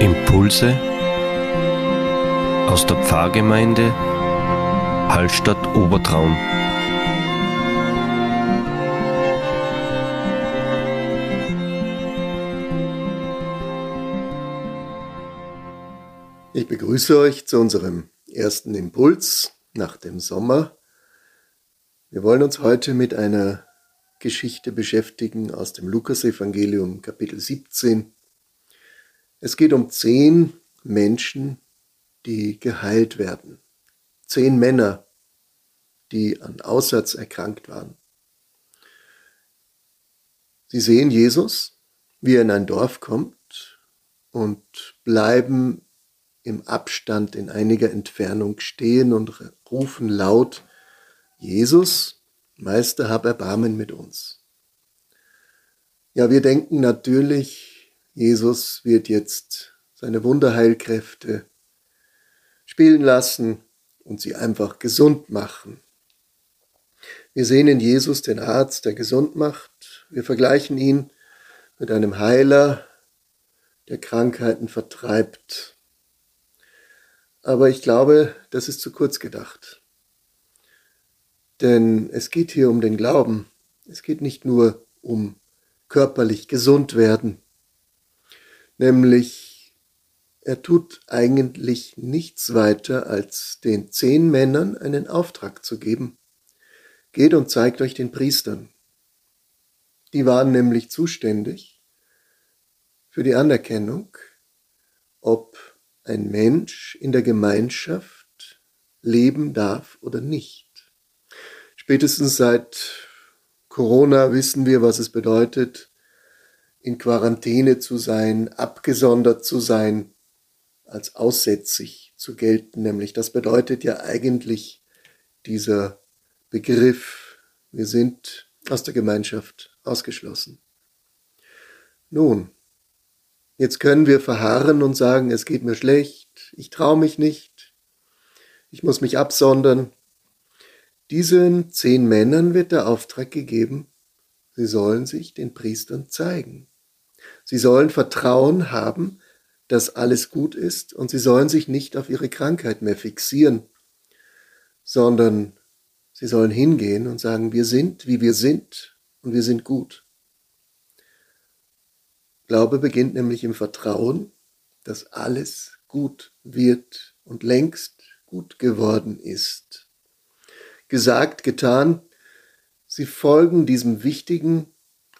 Impulse aus der Pfarrgemeinde Hallstatt Obertraum. Ich begrüße euch zu unserem ersten Impuls nach dem Sommer. Wir wollen uns heute mit einer Geschichte beschäftigen aus dem Lukasevangelium Kapitel 17. Es geht um zehn Menschen, die geheilt werden. Zehn Männer, die an Aussatz erkrankt waren. Sie sehen Jesus, wie er in ein Dorf kommt und bleiben im Abstand in einiger Entfernung stehen und rufen laut, Jesus, Meister, hab Erbarmen mit uns. Ja, wir denken natürlich, Jesus wird jetzt seine Wunderheilkräfte spielen lassen und sie einfach gesund machen. Wir sehen in Jesus den Arzt, der gesund macht. Wir vergleichen ihn mit einem Heiler, der Krankheiten vertreibt. Aber ich glaube, das ist zu kurz gedacht. Denn es geht hier um den Glauben. Es geht nicht nur um körperlich gesund werden. Nämlich, er tut eigentlich nichts weiter, als den zehn Männern einen Auftrag zu geben. Geht und zeigt euch den Priestern. Die waren nämlich zuständig für die Anerkennung, ob ein Mensch in der Gemeinschaft leben darf oder nicht. Spätestens seit Corona wissen wir, was es bedeutet, in Quarantäne zu sein, abgesondert zu sein, als aussätzig zu gelten. Nämlich das bedeutet ja eigentlich dieser Begriff, wir sind aus der Gemeinschaft ausgeschlossen. Nun, jetzt können wir verharren und sagen, es geht mir schlecht, ich traue mich nicht, ich muss mich absondern, diesen zehn Männern wird der Auftrag gegeben, sie sollen sich den Priestern zeigen. Sie sollen Vertrauen haben, dass alles gut ist und sie sollen sich nicht auf ihre Krankheit mehr fixieren, sondern sie sollen hingehen und sagen, wir sind, wie wir sind und wir sind gut. Glaube beginnt nämlich im Vertrauen, dass alles gut wird und längst gut geworden ist gesagt, getan. Sie folgen diesem wichtigen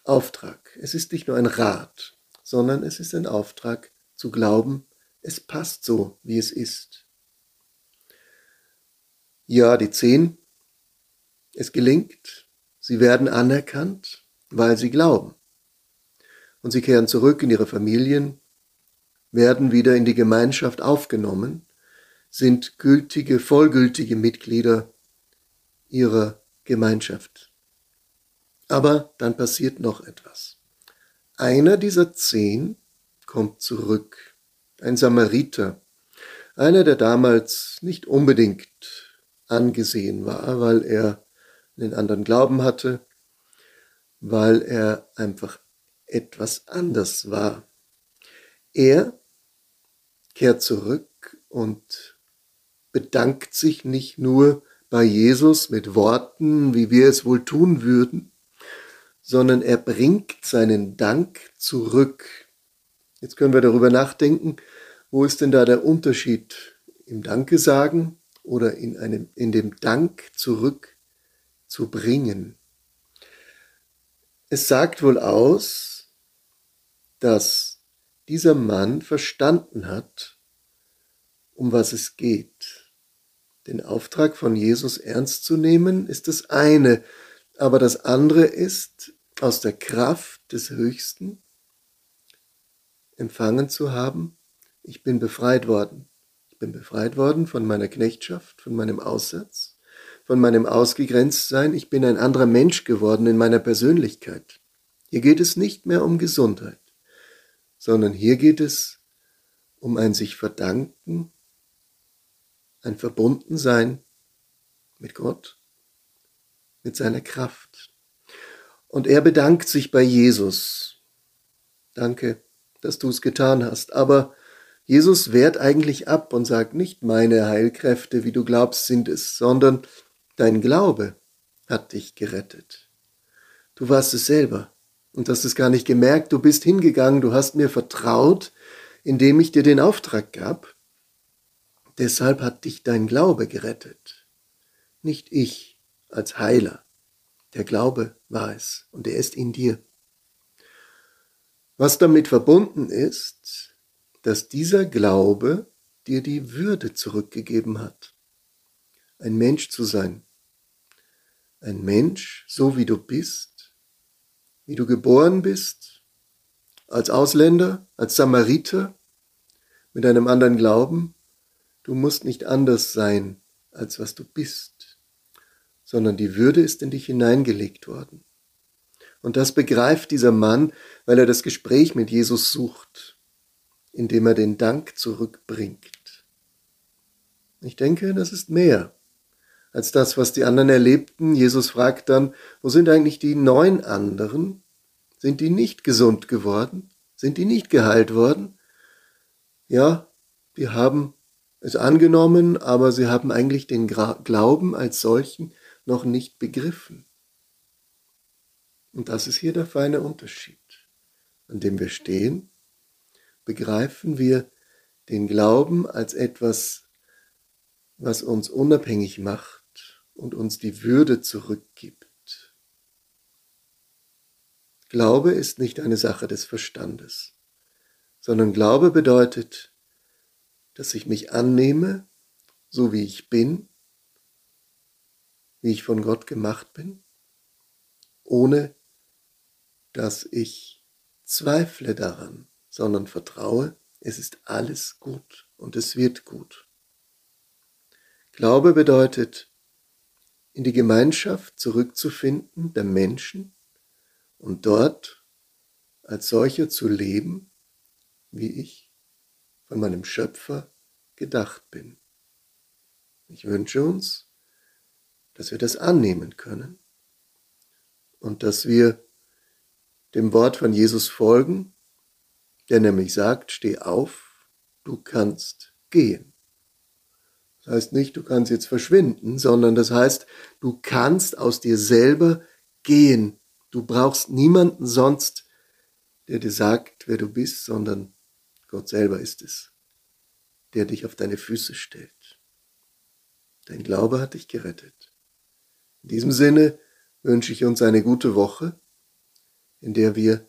Auftrag. Es ist nicht nur ein Rat, sondern es ist ein Auftrag zu glauben, es passt so, wie es ist. Ja, die zehn, es gelingt, sie werden anerkannt, weil sie glauben. Und sie kehren zurück in ihre Familien, werden wieder in die Gemeinschaft aufgenommen, sind gültige, vollgültige Mitglieder ihrer Gemeinschaft. Aber dann passiert noch etwas. Einer dieser zehn kommt zurück, ein Samariter, einer, der damals nicht unbedingt angesehen war, weil er einen anderen Glauben hatte, weil er einfach etwas anders war. Er kehrt zurück und bedankt sich nicht nur bei Jesus mit Worten, wie wir es wohl tun würden, sondern er bringt seinen Dank zurück. Jetzt können wir darüber nachdenken, wo ist denn da der Unterschied im Danke sagen oder in, einem, in dem Dank bringen. Es sagt wohl aus, dass dieser Mann verstanden hat, um was es geht. Den Auftrag von Jesus ernst zu nehmen, ist das eine, aber das andere ist, aus der Kraft des Höchsten empfangen zu haben, ich bin befreit worden. Ich bin befreit worden von meiner Knechtschaft, von meinem Aussatz, von meinem Ausgegrenztsein. Ich bin ein anderer Mensch geworden in meiner Persönlichkeit. Hier geht es nicht mehr um Gesundheit, sondern hier geht es um ein sich verdanken ein Verbundensein mit Gott, mit seiner Kraft. Und er bedankt sich bei Jesus. Danke, dass du es getan hast. Aber Jesus wehrt eigentlich ab und sagt nicht meine Heilkräfte, wie du glaubst, sind es, sondern dein Glaube hat dich gerettet. Du warst es selber und hast es gar nicht gemerkt, du bist hingegangen, du hast mir vertraut, indem ich dir den Auftrag gab. Deshalb hat dich dein Glaube gerettet, nicht ich als Heiler. Der Glaube war es und er ist in dir. Was damit verbunden ist, dass dieser Glaube dir die Würde zurückgegeben hat, ein Mensch zu sein. Ein Mensch, so wie du bist, wie du geboren bist, als Ausländer, als Samariter, mit einem anderen Glauben. Du musst nicht anders sein, als was du bist, sondern die Würde ist in dich hineingelegt worden. Und das begreift dieser Mann, weil er das Gespräch mit Jesus sucht indem er den Dank zurückbringt. Ich denke, das ist mehr als das, was die anderen erlebten. Jesus fragt dann, wo sind eigentlich die neun anderen? Sind die nicht gesund geworden? Sind die nicht geheilt worden? Ja, die haben es angenommen, aber sie haben eigentlich den Glauben als solchen noch nicht begriffen. Und das ist hier der feine Unterschied, an dem wir stehen begreifen wir den Glauben als etwas, was uns unabhängig macht und uns die Würde zurückgibt. Glaube ist nicht eine Sache des Verstandes, sondern Glaube bedeutet, dass ich mich annehme, so wie ich bin, wie ich von Gott gemacht bin, ohne dass ich zweifle daran, sondern vertraue, es ist alles gut und es wird gut. Glaube bedeutet, in die Gemeinschaft zurückzufinden der Menschen und dort als solcher zu leben, wie ich von meinem Schöpfer gedacht bin. Ich wünsche uns, dass wir das annehmen können und dass wir dem Wort von Jesus folgen der nämlich sagt, steh auf, du kannst gehen. Das heißt nicht, du kannst jetzt verschwinden, sondern das heißt, du kannst aus dir selber gehen. Du brauchst niemanden sonst, der dir sagt, wer du bist, sondern Gott selber ist es, der dich auf deine Füße stellt. Dein Glaube hat dich gerettet. In diesem Sinne wünsche ich uns eine gute Woche, in der wir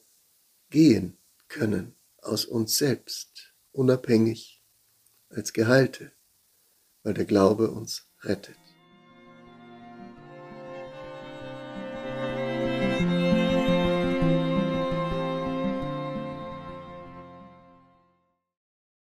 gehen können aus uns selbst, unabhängig als Geheilte, weil der Glaube uns rettet.